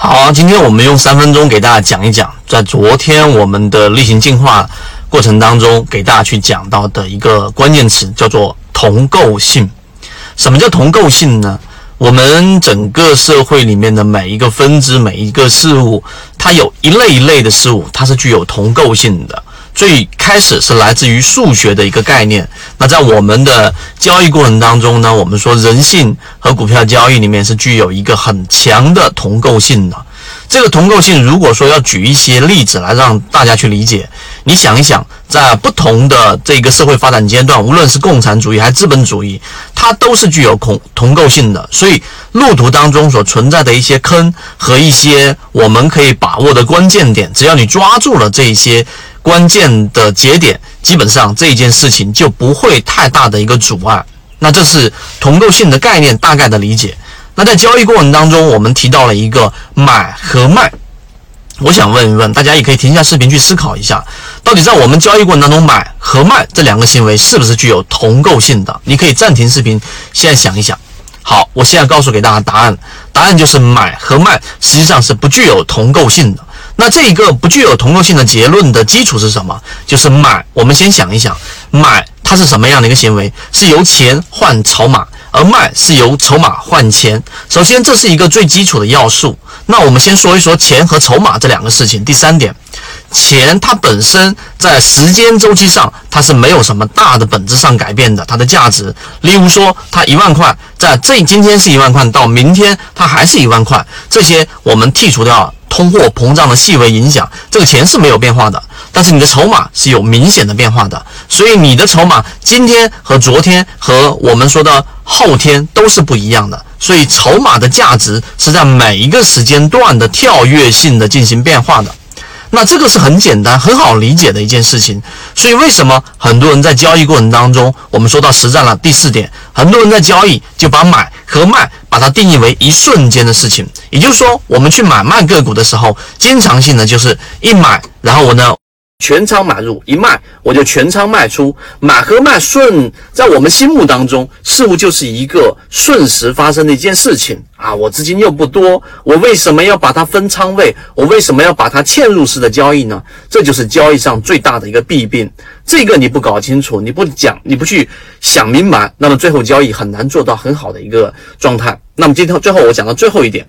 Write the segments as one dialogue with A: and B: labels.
A: 好，今天我们用三分钟给大家讲一讲，在昨天我们的例行进化过程当中，给大家去讲到的一个关键词叫做同构性。什么叫同构性呢？我们整个社会里面的每一个分支、每一个事物，它有一类一类的事物，它是具有同构性的。最开始是来自于数学的一个概念。那在我们的交易过程当中呢，我们说人性和股票交易里面是具有一个很强的同构性的。这个同构性，如果说要举一些例子来让大家去理解，你想一想，在不同的这个社会发展阶段，无论是共产主义还是资本主义，它都是具有同同构性的。所以路途当中所存在的一些坑和一些我们可以把握的关键点，只要你抓住了这些。关键的节点，基本上这一件事情就不会太大的一个阻碍。那这是同构性的概念大概的理解。那在交易过程当中，我们提到了一个买和卖。我想问一问大家，也可以停下视频去思考一下，到底在我们交易过程当中，买和卖这两个行为是不是具有同构性的？你可以暂停视频，现在想一想。好，我现在告诉给大家答案，答案就是买和卖实际上是不具有同构性的。那这一个不具有同构性的结论的基础是什么？就是买。我们先想一想，买它是什么样的一个行为？是由钱换筹码，而卖是由筹码换钱。首先，这是一个最基础的要素。那我们先说一说钱和筹码这两个事情。第三点，钱它本身在时间周期上它是没有什么大的本质上改变的，它的价值。例如说，它一万块，在这今天是一万块，到明天它还是一万块。这些我们剔除掉。通货膨胀的细微影响，这个钱是没有变化的，但是你的筹码是有明显的变化的，所以你的筹码今天和昨天和我们说的后天都是不一样的，所以筹码的价值是在每一个时间段的跳跃性的进行变化的。那这个是很简单、很好理解的一件事情。所以为什么很多人在交易过程当中，我们说到实战了第四点，很多人在交易就把买和卖把它定义为一瞬间的事情。也就是说，我们去买卖个股的时候，经常性的就是一买，然后我呢。全仓买入一卖，我就全仓卖出。买和卖顺，在我们心目当中，似乎就是一个瞬时发生的一件事情啊！我资金又不多，我为什么要把它分仓位？我为什么要把它嵌入式的交易呢？这就是交易上最大的一个弊病。这个你不搞清楚，你不讲，你不去想明白，那么最后交易很难做到很好的一个状态。那么今天最后我讲到最后一点。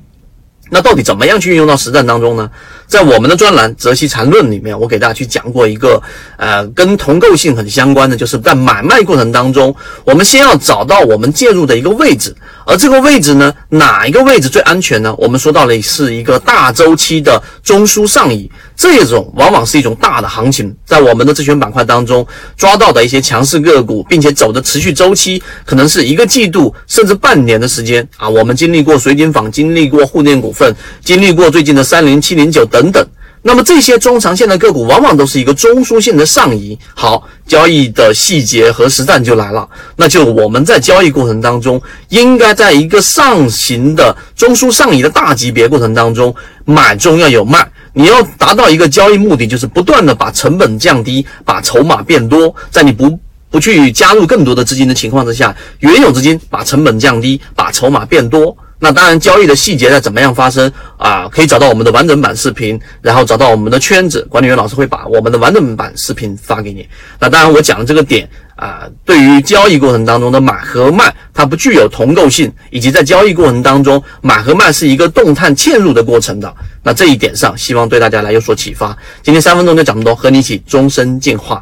A: 那到底怎么样去运用到实战当中呢？在我们的专栏《泽西禅论》里面，我给大家去讲过一个，呃，跟同构性很相关的，就是在买卖过程当中，我们先要找到我们介入的一个位置，而这个位置呢，哪一个位置最安全呢？我们说到了是一个大周期的中枢上移。这种往往是一种大的行情，在我们的自选板块当中抓到的一些强势个股，并且走的持续周期可能是一个季度甚至半年的时间啊。我们经历过水井坊，经历过沪电股份，经历过最近的三零七零九等等等。那么这些中长线的个股往往都是一个中枢性的上移。好，交易的细节和实战就来了，那就我们在交易过程当中，应该在一个上行的中枢上移的大级别过程当中，买中要有卖。你要达到一个交易目的，就是不断的把成本降低，把筹码变多，在你不不去加入更多的资金的情况之下，原有资金把成本降低，把筹码变多。那当然，交易的细节在怎么样发生啊？可以找到我们的完整版视频，然后找到我们的圈子管理员老师会把我们的完整版视频发给你。那当然，我讲的这个点啊，对于交易过程当中的买和卖，它不具有同构性，以及在交易过程当中买和卖是一个动态嵌入的过程的。那这一点上，希望对大家来有所启发。今天三分钟就讲这么多，和你一起终身进化。